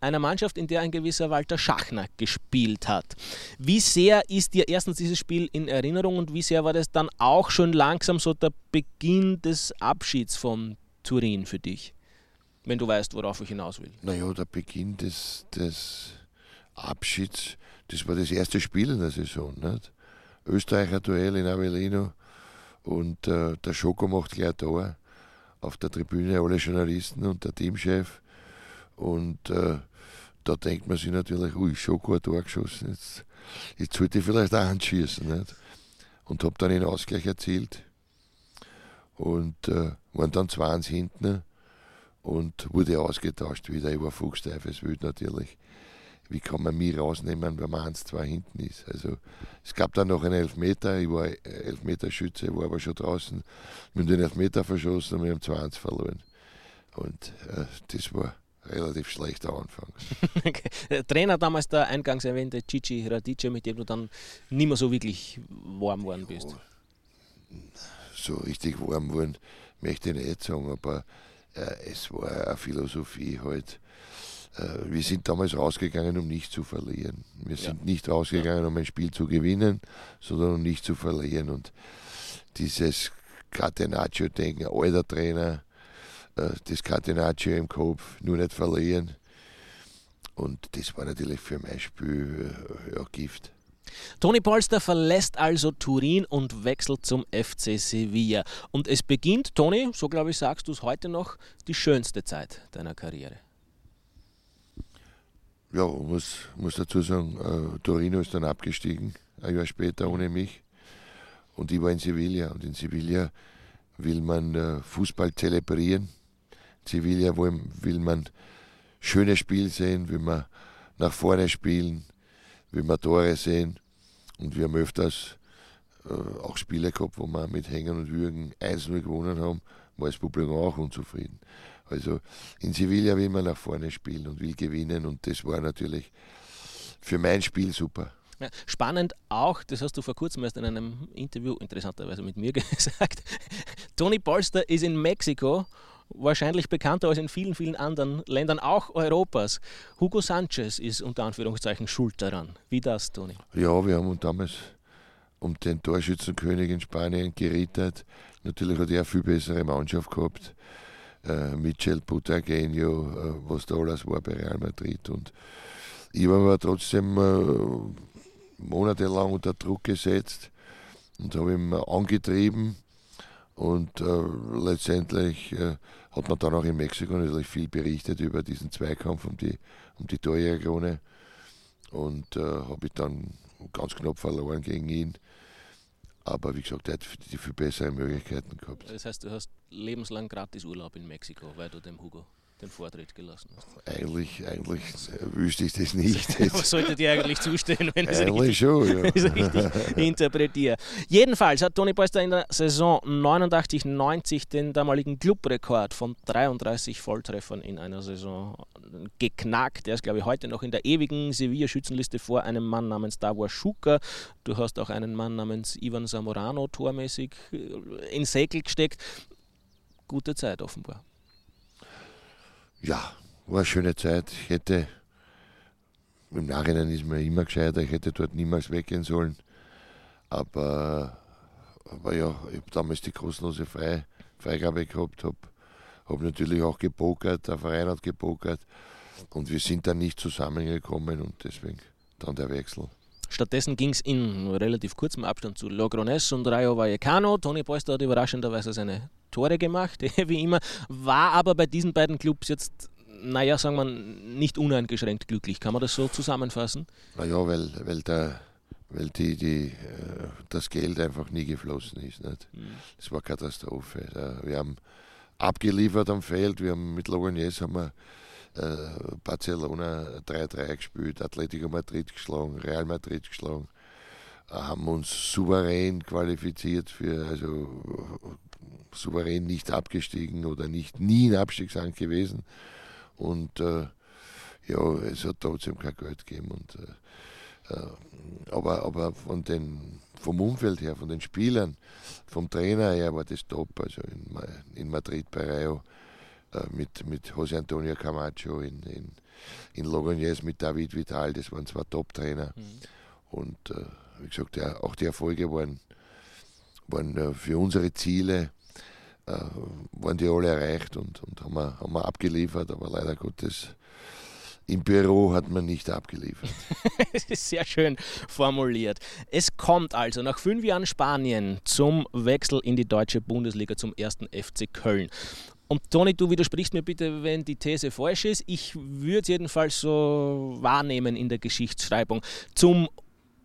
einer Mannschaft, in der ein gewisser Walter Schachner gespielt hat. Wie sehr ist dir erstens dieses Spiel in Erinnerung und wie sehr war das dann auch schon langsam so der Beginn des Abschieds von Turin für dich? Wenn du weißt, worauf ich hinaus will. Naja, der Beginn des, des Abschieds, das war das erste Spiel in der Saison. Nicht? Österreicher Duell in Avellino und äh, der Schoko macht gleich Tor. Auf der Tribüne alle Journalisten und der Teamchef und äh, da denkt man sich natürlich, ui, schon gut Tor geschossen, jetzt, jetzt sollte ich vielleicht auch anschießen. Nicht? Und habe dann den Ausgleich erzielt und äh, waren dann 2-1 hinten und wurde ausgetauscht wieder. Ich war fuchsteifes Wild natürlich. Wie kann man mich rausnehmen, wenn man 1-2 hinten ist? Also es gab dann noch einen Elfmeter, ich war Elfmeterschütze, war aber schon draußen, mit den Elfmeter verschossen und wir haben 2-1 verloren. Und äh, das war relativ schlechter Anfang. (laughs) okay. Der Trainer damals der eingangs erwähnte Cici Radice, mit dem du dann nicht mehr so wirklich warm geworden bist. So richtig warm geworden möchte ich nicht sagen, aber äh, es war eine Philosophie halt. Äh, wir sind damals rausgegangen, um nicht zu verlieren. Wir sind ja. nicht rausgegangen, ja. um ein Spiel zu gewinnen, sondern um nicht zu verlieren. Und dieses Catenaccio-Denken, alter Trainer, das Catenaccio im Kopf, nur nicht verlieren. Und das war natürlich für mein Spiel äh, ja, Gift. Toni Polster verlässt also Turin und wechselt zum FC Sevilla. Und es beginnt, Toni, so glaube ich, sagst du es heute noch, die schönste Zeit deiner Karriere. Ja, muss, muss dazu sagen, äh, Torino ist dann abgestiegen, ein Jahr später ohne mich. Und ich war in Sevilla. Und in Sevilla will man äh, Fußball zelebrieren. Sevilla will, will man schönes Spiel sehen, will man nach vorne spielen, will man Tore sehen. Und wir haben öfters äh, auch Spiele gehabt, wo wir mit Hängen und Würgen 1-0 gewonnen haben, war das Publikum auch unzufrieden. Also in Sevilla will man nach vorne spielen und will gewinnen und das war natürlich für mein Spiel super. Ja, spannend auch, das hast du vor kurzem erst in einem Interview interessanterweise mit mir (laughs) gesagt. Tony Polster ist in Mexiko wahrscheinlich bekannter als in vielen, vielen anderen Ländern, auch Europas. Hugo Sanchez ist unter Anführungszeichen schuld daran. Wie das, Toni? Ja, wir haben uns damals um den Torschützenkönig in Spanien gerettet. Natürlich hat er eine viel bessere Mannschaft gehabt. äh, Michel Butagenio, äh, was da alles war bei Real Madrid. Und ich war aber trotzdem äh, monatelang unter Druck gesetzt und habe ihn angetrieben. Und äh, letztendlich äh, hat man dann auch in Mexiko natürlich viel berichtet über diesen Zweikampf um die, um die Torjägerkrone. Und äh, habe ich dann ganz knapp verloren gegen ihn. Aber wie gesagt, er hat die viel bessere Möglichkeiten gehabt. Das heißt, du hast lebenslang gratis Urlaub in Mexiko, weil du dem Hugo den Vortritt gelassen hast. Eigentlich, eigentlich wüsste ich das nicht. (laughs) Was sollte dir eigentlich zustehen, (laughs) wenn ich es richtig, schon, ja. richtig interpretiere? Jedenfalls hat Toni Polster in der Saison 89-90 den damaligen Clubrekord von 33 Volltreffern in einer Saison geknackt. Der ist, glaube ich, heute noch in der ewigen Sevilla-Schützenliste vor einem Mann namens Davor Schuka. Du hast auch einen Mann namens Ivan Zamorano tormäßig in Säkel gesteckt. Gute Zeit offenbar ja, war eine schöne Zeit. Ich hätte, im Nachhinein ist mir immer gescheiter, ich hätte dort niemals weggehen sollen. Aber, aber ja, ich habe damals die kostenlose Frei, Freigabe gehabt, habe hab natürlich auch gepokert, der Verein hat gepokert und wir sind dann nicht zusammengekommen und deswegen dann der Wechsel. Stattdessen ging es in relativ kurzem Abstand zu Logrones und Rayo Vallecano. Toni Polster hat überraschenderweise seine Tore gemacht, (laughs) wie immer, war aber bei diesen beiden Clubs jetzt, naja, sagen wir, nicht uneingeschränkt glücklich. Kann man das so zusammenfassen? Naja, weil, weil, der, weil die, die, äh, das Geld einfach nie geflossen ist. Nicht? Mhm. Das war Katastrophe. Wir haben abgeliefert am Feld, wir haben mit Logroñés haben wir äh, Barcelona 3-3 gespielt, Atletico Madrid geschlagen, Real Madrid geschlagen, haben uns souverän qualifiziert für, also souverän nicht abgestiegen oder nicht nie in Abstiegsrang gewesen. Und äh, ja, es hat trotzdem kein Geld gegeben. Und, äh, äh, aber aber von den, vom Umfeld her, von den Spielern, vom Trainer her war das top. Also in, in Madrid bei Rayo äh, mit, mit José Antonio Camacho, in, in, in Logroñés mit David Vital, das waren zwei Top-Trainer. Mhm. Und äh, wie gesagt, ja, auch die Erfolge waren, waren äh, für unsere Ziele waren die alle erreicht und, und haben, wir, haben wir abgeliefert, aber leider Gottes im Büro hat man nicht abgeliefert. (laughs) Sehr schön formuliert. Es kommt also nach fünf Jahren Spanien zum Wechsel in die deutsche Bundesliga zum ersten FC Köln. Und Toni, du widersprichst mir bitte, wenn die These falsch ist. Ich würde es jedenfalls so wahrnehmen in der Geschichtsschreibung. Zum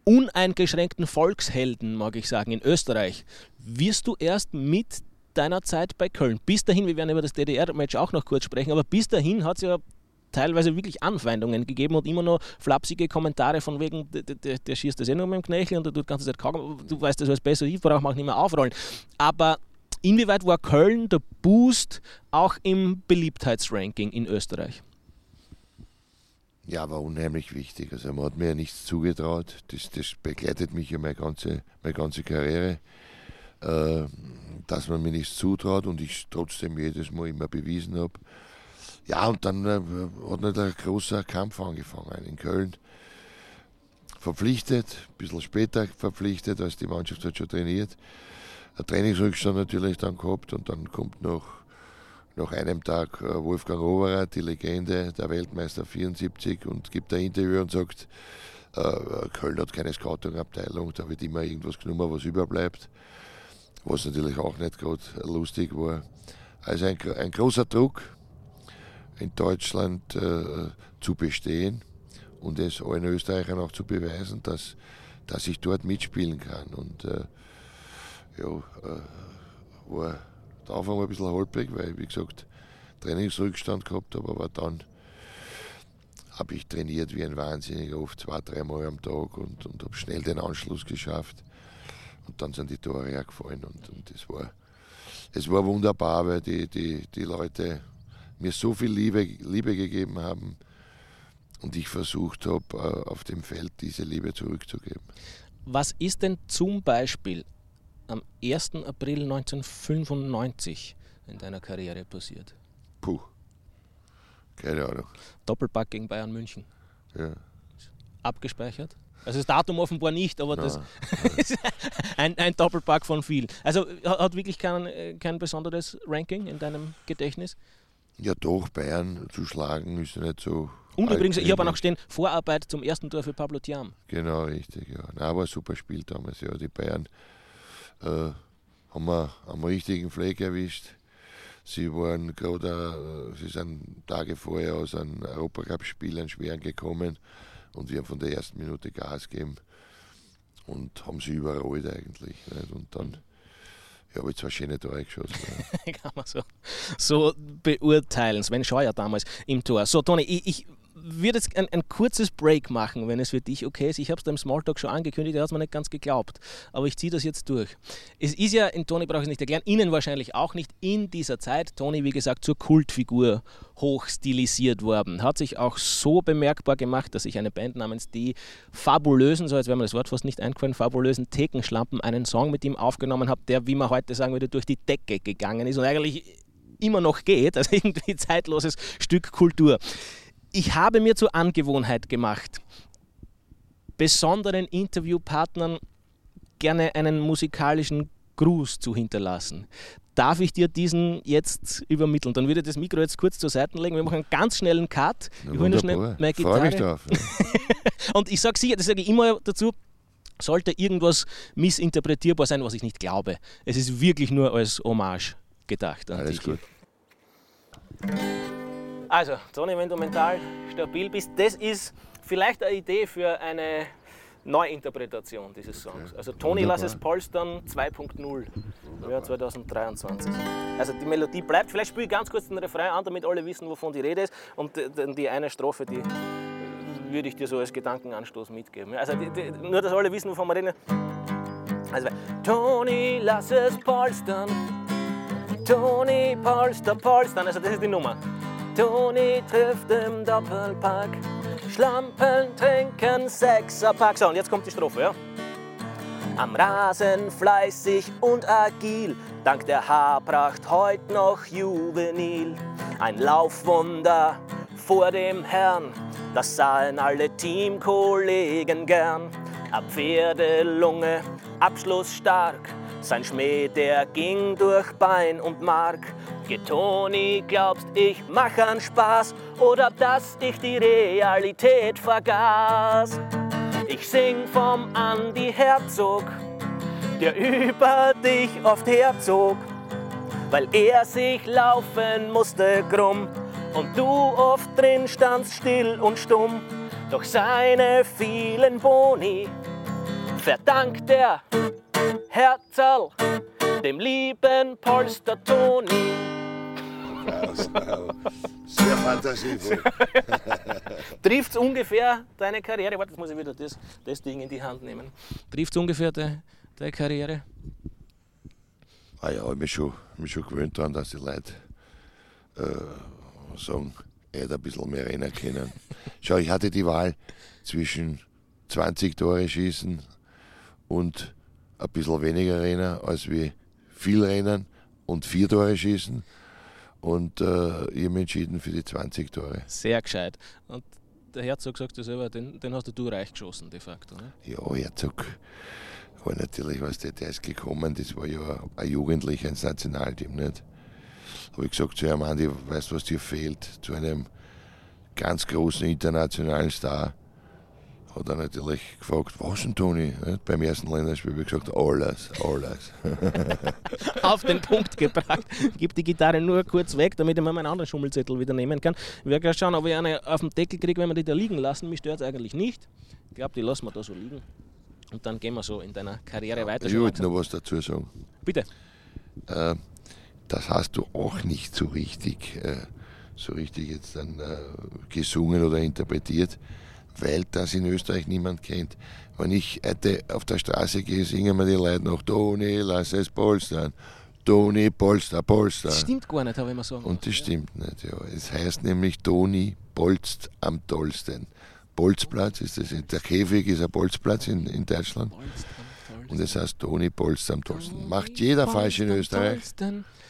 uneingeschränkten Volkshelden, mag ich sagen, in Österreich, wirst du erst mit deiner Zeit bei Köln? Bis dahin, wir werden über das DDR-Match auch noch kurz sprechen, aber bis dahin hat es ja teilweise wirklich Anfeindungen gegeben und immer noch flapsige Kommentare von wegen, der, der, der schießt das eh nur mit dem Knöchel und der tut die ganze Zeit kaum, du weißt das alles besser, ich brauche auch nicht mehr aufrollen. Aber inwieweit war Köln der Boost auch im Beliebtheitsranking in Österreich? Ja, war unheimlich wichtig. Also man hat mir ja nichts zugetraut. Das, das begleitet mich ja meine ganze, meine ganze Karriere. Äh, dass man mir nichts zutraut und ich trotzdem jedes Mal immer bewiesen habe. Ja, und dann äh, hat nicht ein großer Kampf angefangen in Köln. Verpflichtet, ein bisschen später verpflichtet, als die Mannschaft hat schon trainiert. Ein Trainingsrückstand natürlich dann gehabt und dann kommt noch nach einem Tag äh, Wolfgang Overer, die Legende, der Weltmeister 74, und gibt ein Interview und sagt, äh, Köln hat keine Scouting-Abteilung, da wird immer irgendwas genommen, was überbleibt was natürlich auch nicht gerade lustig war. Also ein, ein großer Druck in Deutschland äh, zu bestehen und es allen Österreichern auch zu beweisen, dass, dass ich dort mitspielen kann. Und äh, ja, äh, war der Anfang war ein bisschen holprig, weil, wie gesagt, Trainingsrückstand gehabt habe, aber dann habe ich trainiert wie ein Wahnsinniger, oft zwei, dreimal am Tag und, und habe schnell den Anschluss geschafft. Und dann sind die Tore ja gefallen und, und das war, es war wunderbar, weil die, die, die Leute mir so viel Liebe, Liebe gegeben haben und ich versucht habe, äh, auf dem Feld diese Liebe zurückzugeben. Was ist denn zum Beispiel am 1. April 1995 in deiner Karriere passiert? Puh, keine Ahnung. Doppelpack gegen Bayern München. Ja. Abgespeichert? Also das Datum offenbar nicht, aber das (laughs) ist ein, ein Doppelpack von vielen. Also hat wirklich kein, kein besonderes Ranking in deinem Gedächtnis? Ja doch, Bayern zu schlagen ist ja nicht so. Und übrigens, ich habe auch noch stehen, Vorarbeit zum ersten Tor für Pablo Thiam. Genau, richtig, ja. Nein, aber ein super Spiel damals, ja. Die Bayern äh, haben, wir, wir richtigen Fleck erwischt. Sie waren gerade, äh, sie sind Tage vorher aus einem Europacup-Spiel, an schweren gekommen und wir haben von der ersten Minute Gas gegeben und haben sie überrollt eigentlich. Nicht? Und dann ich habe zwei schöne Tore geschossen. Ja. (laughs) Kann man so, so beurteilen. Sven Scheuer damals im Tor. So, Toni, ich, ich würde jetzt ein, ein, kurzes Break machen, wenn es für dich okay ist. Ich habe es da im Smalltalk schon angekündigt, er hat es mir nicht ganz geglaubt. Aber ich ziehe das jetzt durch. Es ist ja, in Toni brauche ich es nicht erklären, Ihnen wahrscheinlich auch nicht, in dieser Zeit, Toni, wie gesagt, zur Kultfigur hochstilisiert worden. Hat sich auch so bemerkbar gemacht, dass ich eine Band namens die Fabulösen, so jetzt wäre mir das Wort fast nicht eingefallen, Fabulösen Thekenschlampen, einen Song mit ihm aufgenommen habe, der, wie man heute sagen würde, durch die Decke gegangen ist und eigentlich immer noch geht. Also (laughs) irgendwie zeitloses Stück Kultur ich habe mir zur Angewohnheit gemacht, besonderen Interviewpartnern gerne einen musikalischen Gruß zu hinterlassen. Darf ich dir diesen jetzt übermitteln? Dann würde ich das Mikro jetzt kurz zur Seite legen. Wir machen einen ganz schnellen Cut. Na, ich hole schnell meine Gitarre. Mich drauf, ja. (laughs) Und ich sage sicher, das sage ich immer dazu, sollte irgendwas missinterpretierbar sein, was ich nicht glaube. Es ist wirklich nur als Hommage gedacht. Alles gut. Also, Toni, wenn du mental stabil bist, das ist vielleicht eine Idee für eine Neuinterpretation dieses Songs. Also Toni Lass es polstern 2.0 ja, 2023. Also die Melodie bleibt. Vielleicht spiele ich ganz kurz den Refrain an, damit alle wissen, wovon die Rede ist. Und die eine Strophe, die würde ich dir so als Gedankenanstoß mitgeben. Also die, die, nur, dass alle wissen, wovon wir reden. Also Toni, lass es polstern. Toni, polster, polstern. Also das ist die Nummer. Toni trifft im Doppelpack. Schlampen trinken Sechserpack. So, und jetzt kommt die Strophe, ja? Am Rasen fleißig und agil, dank der Haarpracht heut noch juvenil. Ein Laufwunder vor dem Herrn, das sahen alle Teamkollegen gern. Ab Pferdelunge, Abschluss stark, sein Schmäh, der ging durch Bein und Mark. Getoni, glaubst ich mach an Spaß oder dass ich die Realität vergaß? Ich sing vom Andi Herzog, der über dich oft herzog, weil er sich laufen musste krumm und du oft drin standst still und stumm. Doch seine vielen Boni verdankt er Herzl, dem lieben Polster Toni. (laughs) Sehr fantasievoll. (laughs) Trifft es ungefähr deine Karriere? Warte, jetzt muss ich wieder das, das Ding in die Hand nehmen. Trifft es ungefähr de, deine Karriere? Ah ja, ich mich schon, mich schon gewöhnt daran, dass die Leute äh, sagen, er hätte ein bisschen mehr rennen können. (laughs) Schau, ich hatte die Wahl zwischen 20 Tore schießen und ein bisschen weniger Rennen als wie viel Rennen und vier Tore schießen. Und äh, ich habe entschieden für die 20 Tore. Sehr gescheit. Und der Herzog sagt ja selber, den, den hast du reich geschossen de facto. Ne? Ja, Herzog war natürlich, was der, der ist gekommen, das war ja ein Jugendlicher ins Nationalteam, nicht? Habe ich gesagt zu ihm, Andi, weißt du, was dir fehlt? Zu einem ganz großen internationalen Star hat er natürlich gefragt, was denn Toni? Beim ersten Länderspiel habe ich gesagt, alles, alles. (laughs) Auf den Punkt gebracht. Gib die Gitarre nur kurz weg, damit ich mal meinen anderen Schummelzettel wieder nehmen kann. Ich werde gleich schauen, ob ich eine auf den Deckel kriege, wenn wir die da liegen lassen. Mich stört es eigentlich nicht. Ich glaube, die lassen wir da so liegen. Und dann gehen wir so in deiner Karriere weiter. Ich wollte noch was dazu sagen. Bitte. Äh, das hast du auch nicht so richtig, äh, so richtig jetzt dann äh, gesungen oder interpretiert weil das in Österreich niemand kennt. Wenn ich heute auf der Straße gehe, singen mir die Leute noch Toni, lass es polstern. Toni, Polster, Polster. Das stimmt gar nicht, habe ich mal sagen. Und das stimmt nicht, ja. Es heißt nämlich Toni polst am tollsten. Bolzplatz ist das, der Käfig ist ein Bolzplatz in, in Deutschland. Und es heißt Toni polst am tollsten. Macht jeder falsch in Österreich.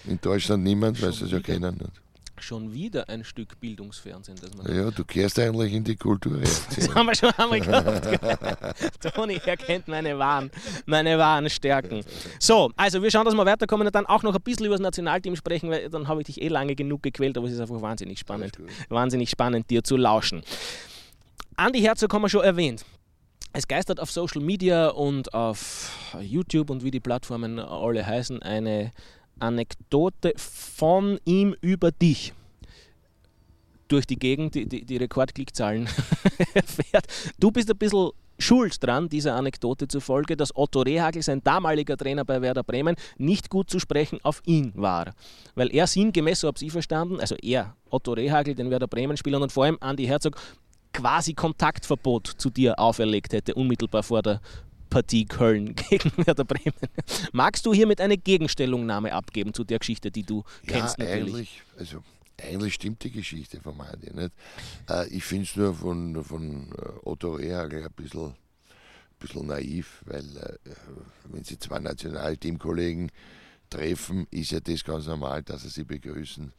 In Deutschland niemand, weil sie es ja kennen. Nicht. Schon wieder ein Stück Bildungsfernsehen. Das man ja, du kehrst eigentlich in die Kultur. (laughs) das haben wir schon einmal (laughs) gehabt. Toni erkennt meine wahren, meine wahren Stärken. So, also wir schauen, dass wir weiterkommen und dann auch noch ein bisschen über das Nationalteam sprechen, weil dann habe ich dich eh lange genug gequält, aber es ist einfach wahnsinnig spannend. Wahnsinnig spannend, dir zu lauschen. Andi Herzog haben wir schon erwähnt. Es geistert auf Social Media und auf YouTube und wie die Plattformen alle heißen eine Anekdote von ihm über dich durch die Gegend, die, die, die Rekordklickzahlen (laughs) erfährt. Du bist ein bisschen schuld dran, dieser Anekdote zufolge, dass Otto Rehagel, sein damaliger Trainer bei Werder Bremen, nicht gut zu sprechen auf ihn war. Weil er sinngemäß, so habe ich verstanden, also er, Otto Rehagel, den Werder Bremen-Spielern und vor allem Andi Herzog, quasi Kontaktverbot zu dir auferlegt hätte, unmittelbar vor der Partie Köln (laughs) gegen Werder Bremen. Magst du hiermit eine Gegenstellungnahme abgeben zu der Geschichte, die du ja, kennst natürlich? Eigentlich, also eigentlich stimmt die Geschichte von Andi nicht. Äh, ich finde es nur von, von äh, Otto Rehagel ein bisschen, bisschen naiv, weil äh, wenn sie zwei Nationalteamkollegen treffen, ist ja das ganz normal, dass sie sie begrüßen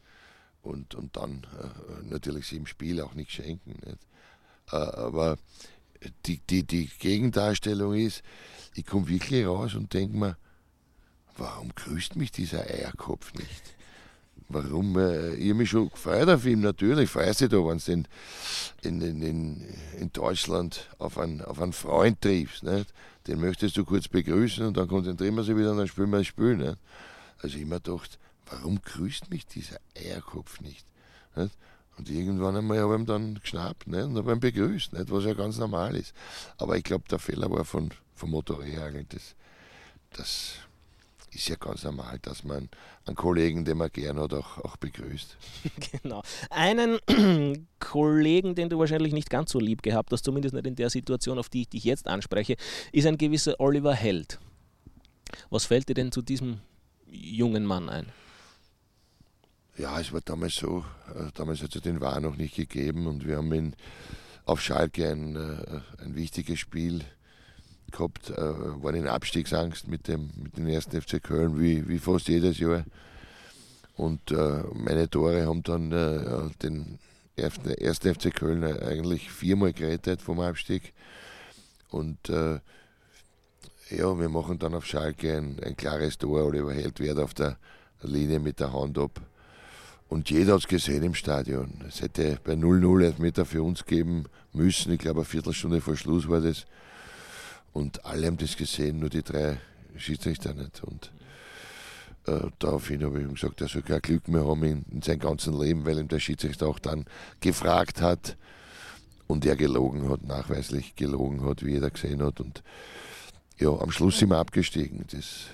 und, und dann äh, natürlich sie im Spiel auch nichts schenken. Nicht? Äh, aber die, die, die Gegendarstellung ist, ich komme wirklich raus und denke mir, warum grüßt mich dieser Eierkopf nicht? Warum? Äh, ich habe mich schon gefreut auf ihn, natürlich. Freust du da, wenn du in, in, in, in Deutschland auf einen, auf einen Freund triffst. Nicht? Den möchtest du kurz begrüßen und dann konzentrieren wir sich wieder und dann spielen wir das Spiel. Nicht? Also ich mir gedacht, warum grüßt mich dieser Eierkopf nicht? nicht? Und irgendwann einmal habe ich ihn dann geschnappt nicht? und habe ihn begrüßt, nicht? was ja ganz normal ist. Aber ich glaube, der Fehler war von, vom Motorräder. Das, das ist ja ganz normal, dass man einen Kollegen, den man gern hat, auch, auch begrüßt. (laughs) genau. Einen (clears throat) Kollegen, den du wahrscheinlich nicht ganz so lieb gehabt hast, zumindest nicht in der Situation, auf die ich dich jetzt anspreche, ist ein gewisser Oliver Held. Was fällt dir denn zu diesem jungen Mann ein? Ja, es war damals so, äh, damals hat es den War noch nicht gegeben und wir haben in, auf Schalke ein, äh, ein wichtiges Spiel gehabt, äh, waren in Abstiegsangst mit dem, mit dem ersten FC Köln, wie, wie fast jedes Jahr. Und meine Tore haben dann den ersten FC Köln eigentlich viermal gerettet vom Abstieg. Und ja, wir machen dann auf Schalke ein, ein klares Tor. Oliver Held wird auf der Linie mit der Hand ab. Und jeder hat es gesehen im Stadion. Es hätte bei 0-0 Elfmeter für uns geben müssen. Ich glaube, eine Viertelstunde vor Schluss war das. Und alle haben das gesehen, nur die drei Schiedsrichter nicht. Und äh, daraufhin habe ich ihm gesagt, er soll kein Glück mehr haben in, in seinem ganzen Leben, weil ihm der Schiedsrichter auch dann gefragt hat und er gelogen hat, nachweislich gelogen hat, wie jeder gesehen hat. Und ja, am Schluss sind wir abgestiegen. Das,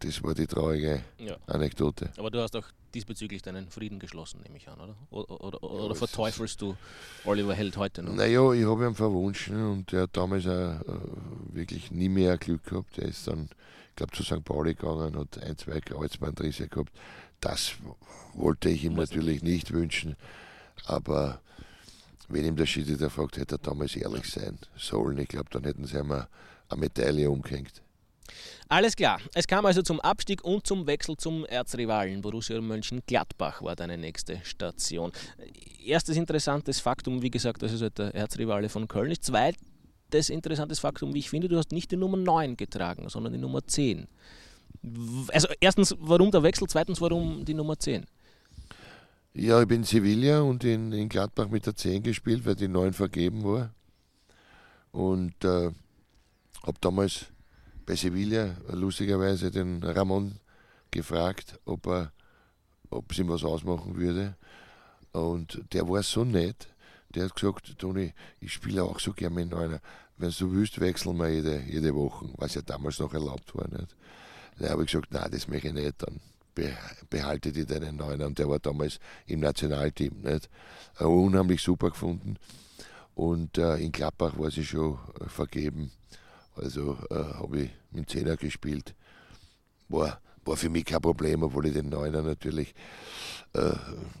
das war die traurige ja. Anekdote. Aber du hast auch diesbezüglich deinen Frieden geschlossen, nehme ich an, oder? Oder, oder, ja, oder verteufelst du Oliver Held heute noch? Naja, ich habe ihn verwunschen und der hat damals auch, äh, wirklich nie mehr Glück gehabt. Er ist dann, ich glaube, zu St. Pauli gegangen, hat ein, zwei Kreuzbandrisse gehabt. Das wollte ich ihm natürlich nicht wünschen, aber wenn ihm der Schiedsrichter fragt, hätte er damals ehrlich sein sollen. Ich glaube, dann hätten sie einmal eine Medaille umgehängt. Alles klar. Es kam also zum Abstieg und zum Wechsel zum Erzrivalen. Borussia Mönchengladbach war deine nächste Station. Erstes interessantes Faktum, wie gesagt, das ist halt der Erzrivale von Köln. Ist zweites interessantes Faktum, wie ich finde, du hast nicht die Nummer 9 getragen, sondern die Nummer 10. Also erstens, warum der Wechsel? Zweitens, warum die Nummer 10? Ja, ich bin in Sevilla und in, in Gladbach mit der 10 gespielt, weil die 9 vergeben war. Und äh, habe damals bei Sevilla lustigerweise den Ramon gefragt, ob er ob es ihm was ausmachen würde. Und der war so nett, der hat gesagt, Toni, ich spiele auch so gerne mit einer. Wenn du willst, wechseln wir jede, jede Woche, was ja damals noch erlaubt war. Nicht? Da habe ich gesagt, nein, das möchte ich nicht, dann behalte die deinen Neuner. Und der war damals im Nationalteam. Nicht? Unheimlich super gefunden. Und äh, in Klappbach war sie schon äh, vergeben. Also äh, habe ich mit Zehner gespielt. War, war für mich kein Problem, obwohl ich den Neuner natürlich äh,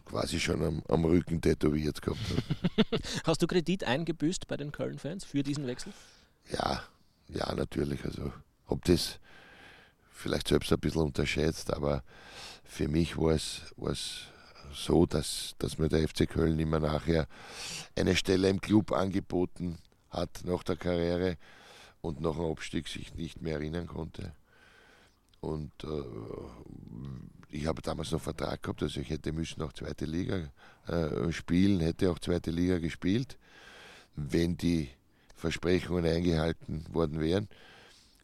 quasi schon am, am, Rücken tätowiert gehabt habe. (laughs) Hast du Kredit eingebüßt bei den Köln-Fans für diesen Wechsel? Ja, ja, natürlich. Also habe das vielleicht selbst ein bisschen unterschätzt, aber für mich war es, so, dass, dass mir der FC Köln immer nachher eine Stelle im Club angeboten hat nach der Karriere und nach dem Abstieg sich nicht mehr erinnern konnte. Und äh, ich habe damals noch Vertrag gehabt, also ich hätte müssen auch zweite Liga äh, spielen, hätte auch zweite Liga gespielt, wenn die Versprechungen eingehalten worden wären.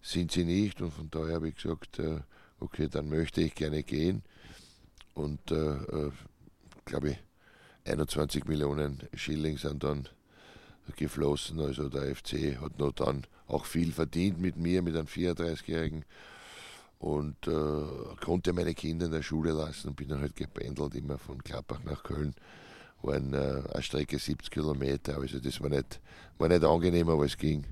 Sind sie nicht und von daher habe ich gesagt, äh, okay, dann möchte ich gerne gehen. Und äh, äh glaube ich, 21 Millionen Schilling sind dann geflossen. Also der FC hat noch dann auch viel verdient mit mir, mit einem 34-Jährigen und äh, konnte meine Kinder in der Schule lassen und bin dann halt gependelt, immer von Klappach nach Köln. War ein, äh, eine Strecke 70 Kilometer, also das war nicht, war nicht angenehm, aber es ging.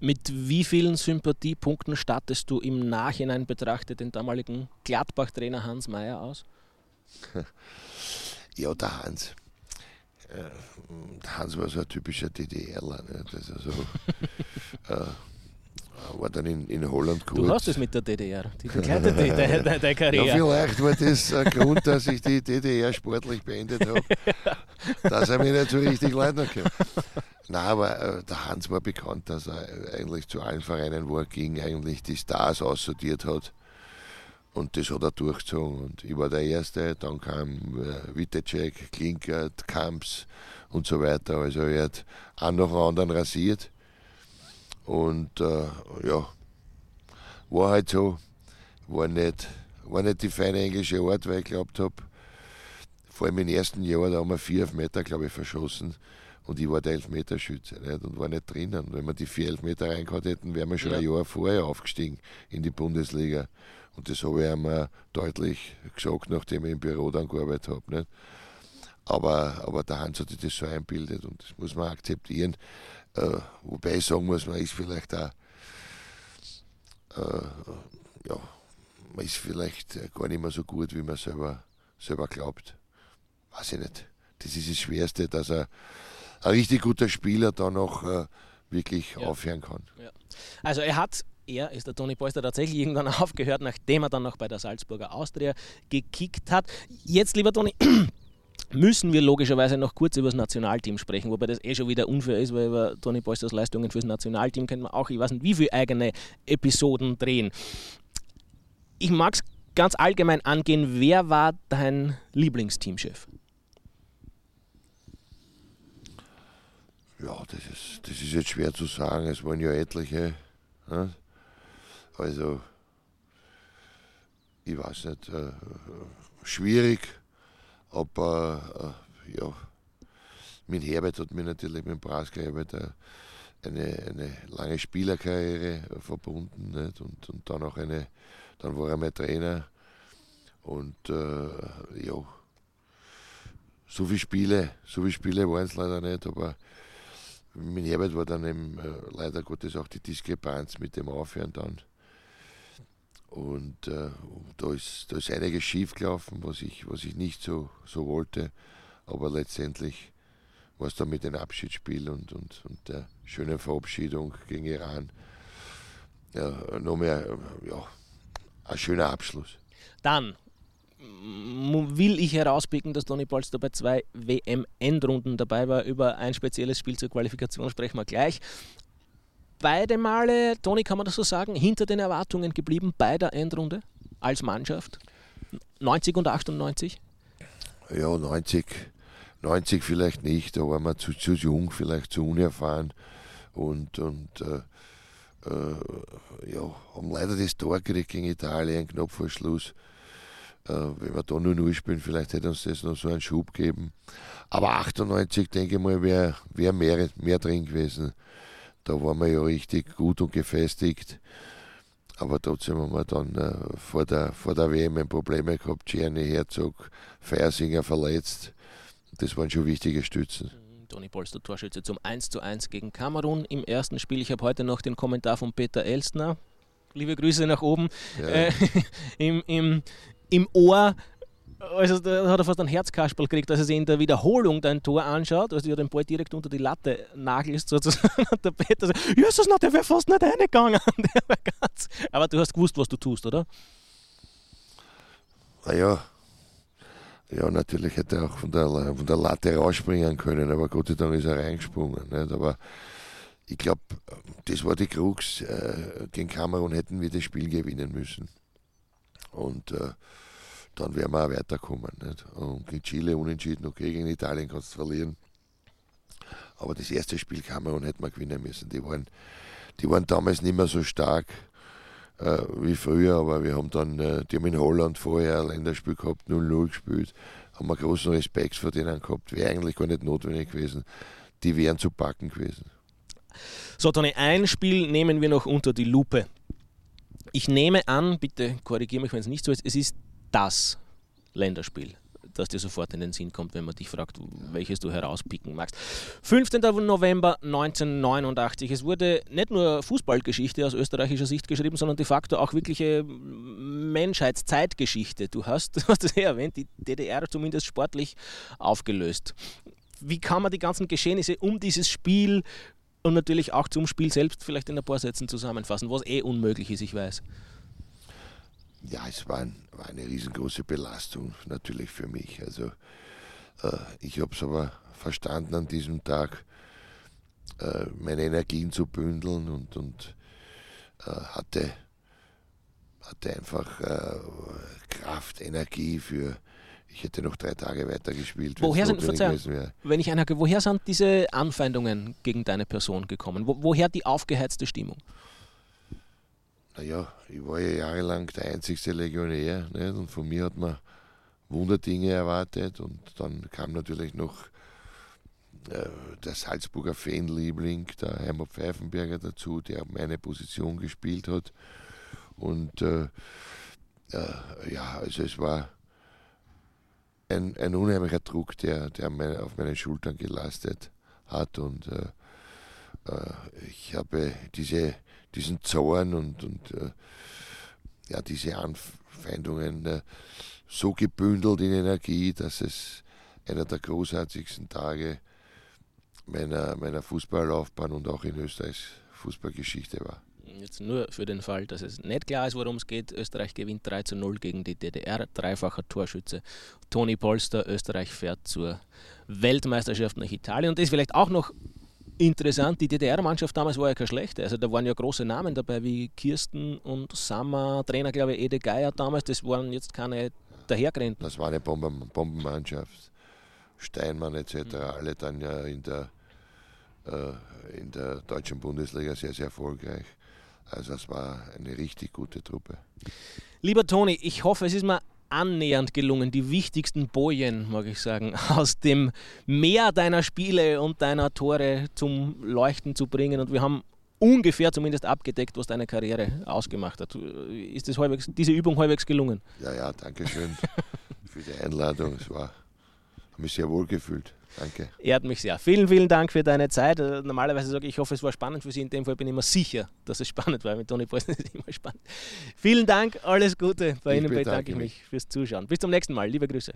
Mit wie vielen Sympathiepunkten stattest du im Nachhinein betrachtet den damaligen Gladbach-Trainer Hans Mayer aus? (laughs) ja, der Hans. (laughs) Äh, der Hans war so ein typischer DDRler. Ne? Das also, äh, war dann in, in Holland kurz. Du hast es mit der DDR, die begleitet (laughs) deine, deine Karriere. Ja, vielleicht war das ein Grund, dass ich die DDR sportlich beendet habe, (laughs) dass er mich nicht so richtig leiden kann. Nein, aber äh, der Hans war bekannt, dass er eigentlich zu allen Vereinen, wo er ging, eigentlich die Stars aussortiert hat. Und das hat er durchgezogen. Und ich war der Erste, dann kam äh, Wittecek, Klinkert, Kamps und so weiter. Also er hat einen nach dem anderen rasiert. Und äh, ja, war halt so, war nicht, war nicht die feine englische Art, weil ich glaubt habe, vor allem im ersten Jahr, da haben wir vier Elfmeter, glaube ich, verschossen. Und ich war der Elfmeterschütze nicht? und war nicht drinnen. Wenn wir die vier Elfmeter reingehauen hätten, wären wir schon ja. ein Jahr vorher aufgestiegen in die Bundesliga. Und das habe ich einmal deutlich gesagt, nachdem ich im Büro dann gearbeitet habe. Nicht? Aber, aber der Hans hat sich das so einbildet und das muss man akzeptieren. Äh, wobei ich sagen muss, man ist vielleicht auch, äh, ja, man ist vielleicht gar nicht mehr so gut, wie man selber, selber glaubt. Weiß ich nicht. Das ist das Schwerste, dass er ein richtig guter Spieler da noch äh, wirklich ja. aufhören kann. Ja. Also er hat er ist der Toni Polster tatsächlich irgendwann (laughs) aufgehört, nachdem er dann noch bei der Salzburger Austria gekickt hat. Jetzt, lieber Toni, (clears throat) müssen wir logischerweise noch kurz über das Nationalteam sprechen, wobei das eh schon wieder unfair ist, weil über Toni Polsters Leistungen fürs Nationalteam können wir auch, ich weiß nicht, wie viele eigene Episoden drehen. Ich mag es ganz allgemein angehen, wer war dein Lieblingsteamchef? Ja, das ist, das ist jetzt schwer zu sagen. Es waren ja etliche. Ne? Also, ich weiß nicht, äh, schwierig, aber äh, ja, mit Herbert hat mir natürlich mit Braska Herbert äh, eine, eine lange Spielerkarriere verbunden nicht? Und, und dann auch eine, dann war er mein Trainer und äh, ja, so viele Spiele, so viele Spiele waren es leider nicht, aber mit Herbert war dann eben äh, leider Gottes auch die Diskrepanz mit dem Aufhören dann. Und äh, da, ist, da ist einiges schief gelaufen, was ich, was ich nicht so, so wollte. Aber letztendlich war es dann mit dem Abschiedsspiel und, und, und der schönen Verabschiedung gegen Iran ja, noch mehr ja, ein schöner Abschluss. Dann will ich herauspicken, dass Toni Polster bei zwei WM-Endrunden dabei war. Über ein spezielles Spiel zur Qualifikation sprechen wir gleich beide Male, Toni, kann man das so sagen, hinter den Erwartungen geblieben bei der Endrunde als Mannschaft? 90 und 98? Ja, 90, 90 vielleicht nicht, da waren wir zu, zu jung, vielleicht zu unerfahren und, und äh, äh, ja, haben leider das Tor gekriegt gegen Italien, knapp vor Schluss. Äh, wenn wir da nur 0 spielen, vielleicht hätte uns das noch so einen Schub geben. Aber 98, denke ich mal, wäre wär mehr, mehr drin gewesen. Da waren wir ja richtig gut und gefestigt. Aber trotzdem haben wir dann äh, vor, der, vor der WM Probleme gehabt. Gianni Herzog, Feiersinger verletzt. Das waren schon wichtige Stützen. Mhm, Toni Polster, Torschütze zum 1:1 gegen Kamerun im ersten Spiel. Ich habe heute noch den Kommentar von Peter Elstner. Liebe Grüße nach oben. Ja. Äh, (laughs) im, im, Im Ohr also da hat er fast ein Herzkasperl gekriegt, als er sich in der Wiederholung dein Tor anschaut, also du den Ball direkt unter die Latte nagelst sozusagen (laughs) und der Peter sagt, na, der wäre fast nicht reingegangen. (laughs) Aber du hast gewusst, was du tust, oder? Naja, ja, natürlich hätte er auch von der, von der Latte rausspringen können, aber Gott sei Dank ist er reingesprungen. Nicht? Aber ich glaube, das war die Krux. Äh, gegen Kamerun hätten wir das Spiel gewinnen müssen. Und äh, dann wären wir auch weiterkommen. Nicht? Und gegen Chile unentschieden, okay, gegen Italien kannst du verlieren. Aber das erste Spiel Kamerun hätten wir gewinnen müssen. Die waren, die waren damals nicht mehr so stark äh, wie früher, aber wir haben dann, äh, die haben in Holland vorher ein Länderspiel gehabt, 0-0 gespielt, haben wir großen Respekt vor denen gehabt, wäre eigentlich gar nicht notwendig gewesen. Die wären zu packen gewesen. So, Toni, ein Spiel nehmen wir noch unter die Lupe. Ich nehme an, bitte korrigiere mich, wenn es nicht so ist, es ist das Länderspiel das dir sofort in den Sinn kommt, wenn man dich fragt, welches du herauspicken magst. 15. November 1989. Es wurde nicht nur Fußballgeschichte aus österreichischer Sicht geschrieben, sondern de facto auch wirkliche Menschheitszeitgeschichte. Du hast, (laughs) du hast es ja erwähnt, die DDR zumindest sportlich aufgelöst. Wie kann man die ganzen Geschehnisse um dieses Spiel und natürlich auch zum Spiel selbst vielleicht in ein paar Sätzen zusammenfassen, was eh unmöglich ist, ich weiß ja, es war, ein, war, eine riesengroße Belastung natürlich für mich. Also äh, ich habe es aber verstanden an diesem Tag, äh, meine Energien zu bündeln und, und äh, hatte, hatte einfach äh, Kraft, Energie für, ich hätte noch drei Tage weitergespielt. Woher sind, wenn ich einer, woher sind diese Anfeindungen gegen deine Person gekommen? Wo, woher die aufgeheizte Stimmung? Naja, ich war ja jahrelang der einzigste Legionär nicht? und von mir hat man Wunderdinge erwartet. Und dann kam natürlich noch äh, der Salzburger Fanliebling, der Heimer Pfeifenberger dazu, der meine Position gespielt hat. Und äh, äh, ja, also es war ein, ein unheimlicher Druck, der, der meine, auf meinen Schultern gelastet hat. Und äh, äh, ich habe diese diesen Zorn und, und äh, ja, diese Anfeindungen äh, so gebündelt in Energie, dass es einer der großartigsten Tage meiner, meiner Fußballlaufbahn und auch in Österreichs Fußballgeschichte war. Jetzt nur für den Fall, dass es nicht klar ist, worum es geht. Österreich gewinnt 3 zu 0 gegen die DDR, dreifacher Torschütze. Toni Polster, Österreich fährt zur Weltmeisterschaft nach Italien. Und das ist vielleicht auch noch Interessant, die DDR-Mannschaft damals war ja keine schlechte. Also da waren ja große Namen dabei wie Kirsten und Sammer, Trainer glaube ich Ede Geier damals. Das waren jetzt keine dahergerennten. Das war eine Bomben Bombenmannschaft. Steinmann etc. Mhm. Alle dann ja in der, äh, in der deutschen Bundesliga sehr, sehr erfolgreich. Also es war eine richtig gute Truppe. Lieber Toni, ich hoffe, es ist mir annähernd gelungen, die wichtigsten Bojen, mag ich sagen, (laughs) aus dem Meer deiner Spiele und deiner Tore zum Leuchten zu bringen. Und wir haben ungefähr zumindest abgedeckt, was deine Karriere ausgemacht hat. Ist das halbwegs, diese Übung halbwegs gelungen? Ja, ja, danke schön für die Einladung. Es war, habe mich sehr wohl gefühlt. Danke. Ehrt mich sehr. Vielen, vielen Dank für deine Zeit. Äh, normalerweise sage ich, ich hoffe, es war spannend für Sie. In dem Fall bin ich immer sicher, dass es spannend war. Mit Toni Polsen (laughs) ist es immer spannend. Vielen Dank, alles Gute. Bei ich Ihnen bedanke ich mich fürs Zuschauen. Bis zum nächsten Mal. Liebe Grüße.